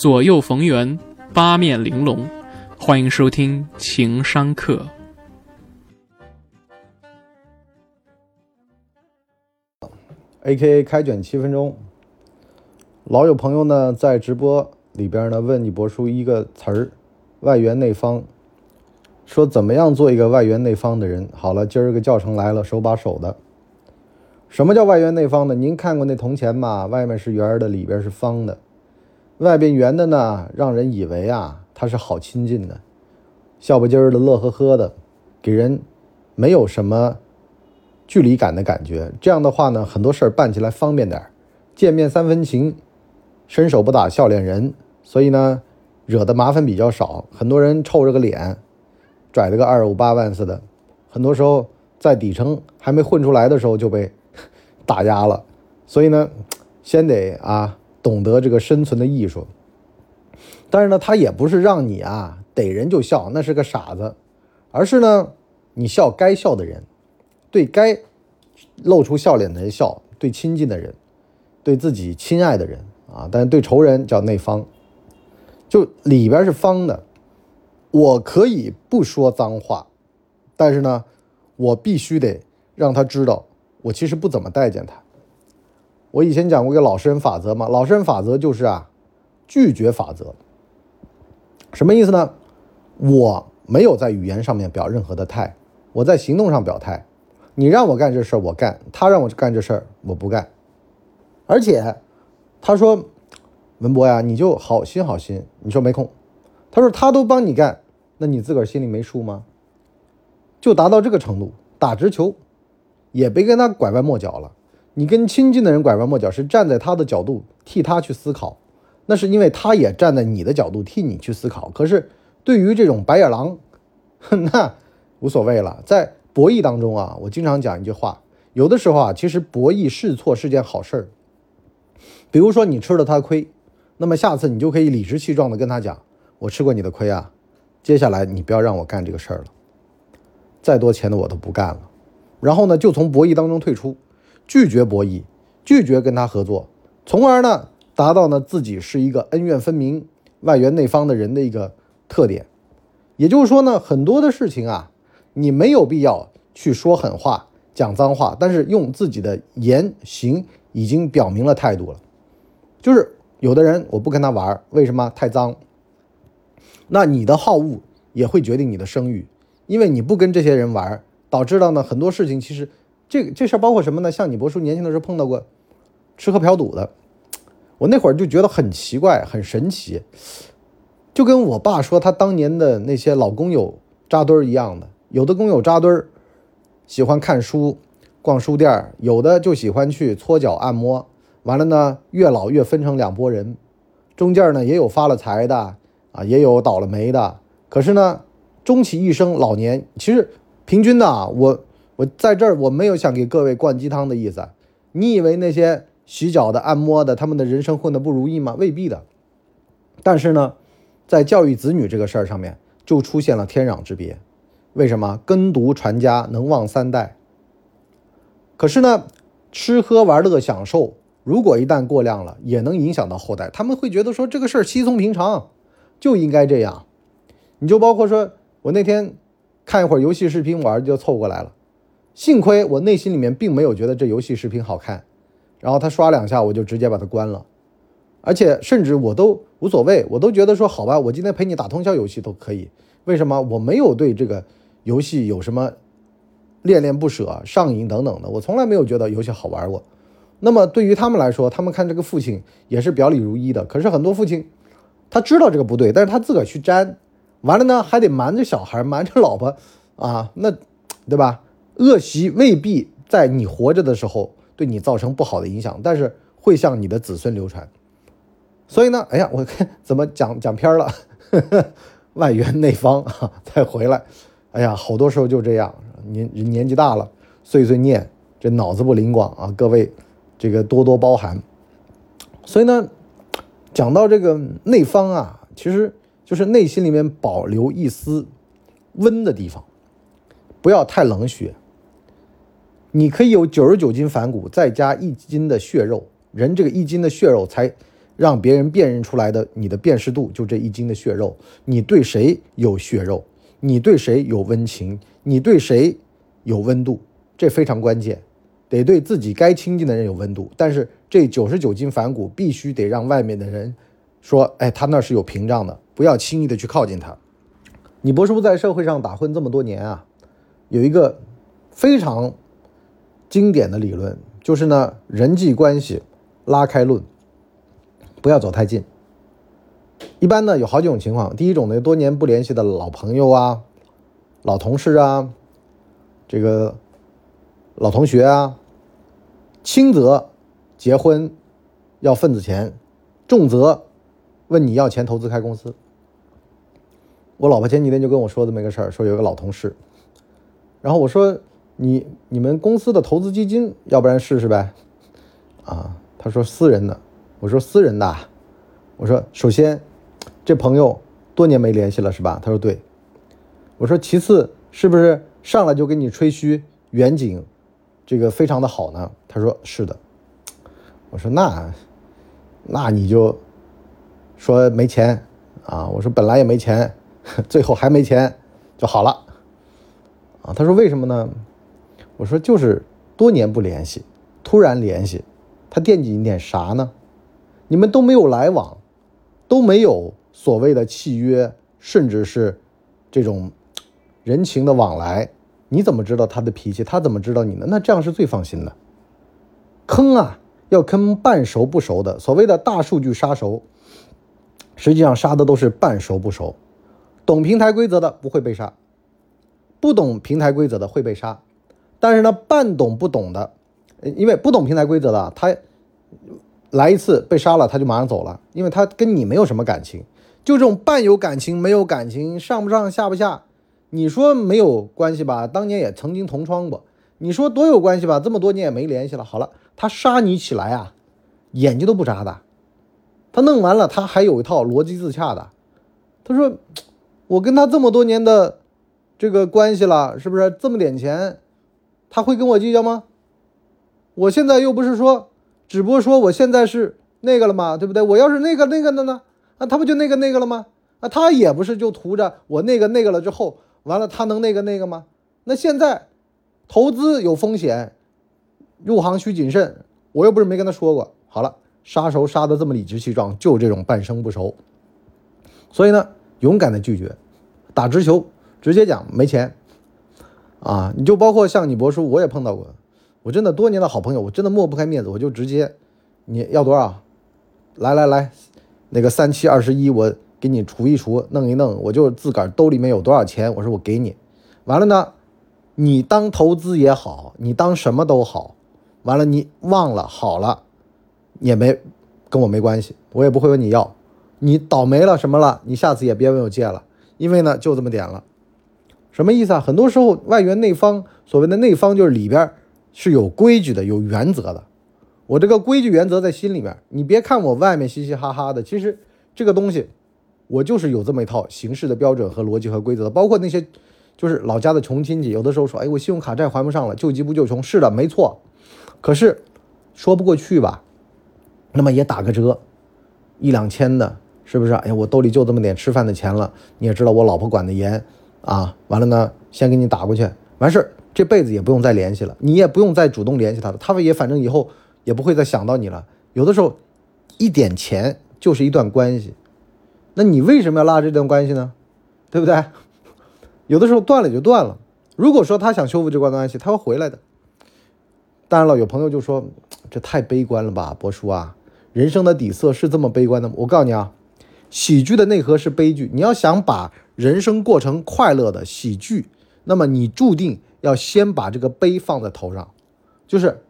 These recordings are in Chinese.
左右逢源，八面玲珑。欢迎收听情商课。A.K.A 开卷七分钟，老有朋友呢在直播里边呢问你博叔一个词儿，外圆内方，说怎么样做一个外圆内方的人？好了，今儿个教程来了，手把手的。什么叫外圆内方呢？您看过那铜钱吗？外面是圆的，里边是方的。外边圆的呢，让人以为啊他是好亲近的，笑不唧儿的，乐呵呵的，给人没有什么。距离感的感觉，这样的话呢，很多事儿办起来方便点儿。见面三分情，伸手不打笑脸人，所以呢，惹的麻烦比较少。很多人臭着个脸，拽着个二五八万似的，很多时候在底层还没混出来的时候就被 打压了。所以呢，先得啊懂得这个生存的艺术。但是呢，他也不是让你啊逮人就笑，那是个傻子，而是呢，你笑该笑的人。对该露出笑脸的人笑，对亲近的人，对自己亲爱的人啊，但是对仇人叫内方，就里边是方的。我可以不说脏话，但是呢，我必须得让他知道，我其实不怎么待见他。我以前讲过一个老实人法则嘛，老实人法则就是啊，拒绝法则。什么意思呢？我没有在语言上面表任何的态，我在行动上表态。你让我干这事儿，我干；他让我干这事儿，我不干。而且，他说：“文博呀，你就好心好心。”你说没空。他说：“他都帮你干，那你自个儿心里没数吗？”就达到这个程度，打直球，也别跟他拐弯抹角了。你跟亲近的人拐弯抹角，是站在他的角度替他去思考，那是因为他也站在你的角度替你去思考。可是，对于这种白眼狼，那无所谓了，在。博弈当中啊，我经常讲一句话，有的时候啊，其实博弈试错是件好事儿。比如说你吃了他亏，那么下次你就可以理直气壮的跟他讲：“我吃过你的亏啊，接下来你不要让我干这个事儿了，再多钱的我都不干了。”然后呢，就从博弈当中退出，拒绝博弈，拒绝跟他合作，从而呢，达到呢自己是一个恩怨分明、外圆内方的人的一个特点。也就是说呢，很多的事情啊。你没有必要去说狠话、讲脏话，但是用自己的言行已经表明了态度了。就是有的人我不跟他玩，为什么？太脏。那你的好恶也会决定你的声誉，因为你不跟这些人玩，导致到呢很多事情其实这这事儿包括什么呢？像你博叔年轻的时候碰到过吃喝嫖赌的，我那会儿就觉得很奇怪、很神奇，就跟我爸说他当年的那些老工友扎堆儿一样的。有的工友扎堆儿，喜欢看书、逛书店有的就喜欢去搓脚按摩。完了呢，越老越分成两拨人，中间呢也有发了财的啊，也有倒了霉的。可是呢，终其一生，老年其实平均的，我我在这儿我没有想给各位灌鸡汤的意思。你以为那些洗脚的、按摩的，他们的人生混得不如意吗？未必的。但是呢，在教育子女这个事儿上面，就出现了天壤之别。为什么耕读传家能旺三代？可是呢，吃喝玩乐享受，如果一旦过量了，也能影响到后代。他们会觉得说这个事儿稀松平常，就应该这样。你就包括说我那天看一会儿游戏视频玩就凑过来了，幸亏我内心里面并没有觉得这游戏视频好看，然后他刷两下我就直接把它关了，而且甚至我都无所谓，我都觉得说好吧，我今天陪你打通宵游戏都可以。为什么我没有对这个？游戏有什么恋恋不舍、上瘾等等的，我从来没有觉得游戏好玩过。那么对于他们来说，他们看这个父亲也是表里如一的。可是很多父亲他知道这个不对，但是他自个儿去沾，完了呢还得瞒着小孩、瞒着老婆啊，那对吧？恶习未必在你活着的时候对你造成不好的影响，但是会向你的子孙流传。所以呢，哎呀，我看怎么讲讲偏了，外圆内方啊，再回来。哎呀，好多时候就这样，年年纪大了，碎碎念，这脑子不灵光啊，各位，这个多多包涵。所以呢，讲到这个内方啊，其实就是内心里面保留一丝温的地方，不要太冷血。你可以有九十九斤反骨，再加一斤的血肉，人这个一斤的血肉才让别人辨认出来的你的辨识度就这一斤的血肉，你对谁有血肉，你对谁有温情，你对谁有温度，这非常关键，得对自己该亲近的人有温度。但是这九十九斤反骨必须得让外面的人说，哎，他那是有屏障的，不要轻易的去靠近他。你博叔在社会上打混这么多年啊，有一个非常经典的理论，就是呢人际关系拉开论，不要走太近。一般呢有好几种情况，第一种呢多年不联系的老朋友啊、老同事啊、这个老同学啊，轻则结婚要份子钱，重则问你要钱投资开公司。我老婆前几天就跟我说这么一个事儿，说有个老同事，然后我说你你们公司的投资基金，要不然试试呗？啊，他说私人的，我说私人的，我说首先这朋友多年没联系了是吧？他说对，我说其次是不是上来就给你吹嘘远景这个非常的好呢？他说是的，我说那那你就说没钱啊？我说本来也没钱。最后还没钱就好了，啊，他说为什么呢？我说就是多年不联系，突然联系，他惦记你点啥呢？你们都没有来往，都没有所谓的契约，甚至是这种人情的往来，你怎么知道他的脾气？他怎么知道你呢？那这样是最放心的。坑啊，要坑半熟不熟的，所谓的大数据杀熟，实际上杀的都是半熟不熟。懂平台规则的不会被杀，不懂平台规则的会被杀。但是呢，半懂不懂的，因为不懂平台规则的，他来一次被杀了，他就马上走了，因为他跟你没有什么感情。就这种半有感情、没有感情、上不上下不下，你说没有关系吧？当年也曾经同窗过。你说多有关系吧？这么多年也没联系了。好了，他杀你起来啊，眼睛都不眨的。他弄完了，他还有一套逻辑自洽的。他说。我跟他这么多年的这个关系了，是不是这么点钱，他会跟我计较吗？我现在又不是说，只不过说我现在是那个了嘛，对不对？我要是那个那个的呢，啊，他不就那个那个了吗？啊，他也不是就图着我那个那个了之后，完了他能那个那个吗？那现在投资有风险，入行需谨慎，我又不是没跟他说过。好了，杀熟杀的这么理直气壮，就这种半生不熟，所以呢。勇敢的拒绝，打直球，直接讲没钱，啊，你就包括像你博叔，我也碰到过，我真的多年的好朋友，我真的抹不开面子，我就直接，你要多少？来来来，那个三七二十一，我给你除一除，弄一弄，我就自个儿兜里面有多少钱，我说我给你，完了呢，你当投资也好，你当什么都好，完了你忘了好了，也没跟我没关系，我也不会问你要。你倒霉了什么了？你下次也别问我借了，因为呢就这么点了，什么意思啊？很多时候外圆内方，所谓的内方就是里边是有规矩的、有原则的。我这个规矩原则在心里面，你别看我外面嘻嘻哈哈的，其实这个东西我就是有这么一套行事的标准和逻辑和规则。包括那些就是老家的穷亲戚，有的时候说：“哎，我信用卡债还不上了，救急不救穷。”是的，没错，可是说不过去吧？那么也打个折，一两千的。是不是？哎呀，我兜里就这么点吃饭的钱了。你也知道我老婆管得严啊。完了呢，先给你打过去，完事儿，这辈子也不用再联系了，你也不用再主动联系他了，他们也反正以后也不会再想到你了。有的时候，一点钱就是一段关系，那你为什么要拉这段关系呢？对不对？有的时候断了就断了。如果说他想修复这段关系，他会回来的。当然了，有朋友就说这太悲观了吧，博叔啊，人生的底色是这么悲观的吗？我告诉你啊。喜剧的内核是悲剧。你要想把人生过成快乐的喜剧，那么你注定要先把这个悲放在头上。就是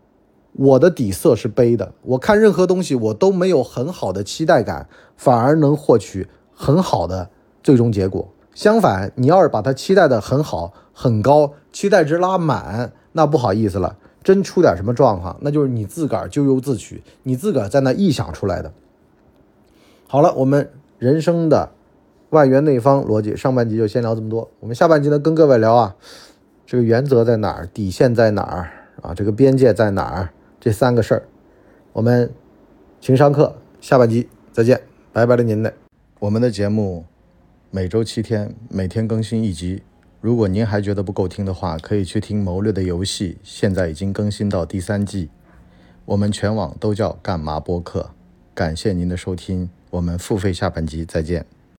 我的底色是悲的，我看任何东西我都没有很好的期待感，反而能获取很好的最终结果。相反，你要是把它期待的很好、很高，期待值拉满，那不好意思了，真出点什么状况，那就是你自个儿咎由自取，你自个儿在那臆想出来的。好了，我们。人生的外圆内方逻辑，上半集就先聊这么多。我们下半集呢，跟各位聊啊，这个原则在哪儿，底线在哪儿啊，这个边界在哪儿，这三个事儿。我们情商课下半集再见，拜拜了您嘞。我们的节目每周七天，每天更新一集。如果您还觉得不够听的话，可以去听《谋略的游戏》，现在已经更新到第三季。我们全网都叫干嘛播客。感谢您的收听，我们付费下半集再见。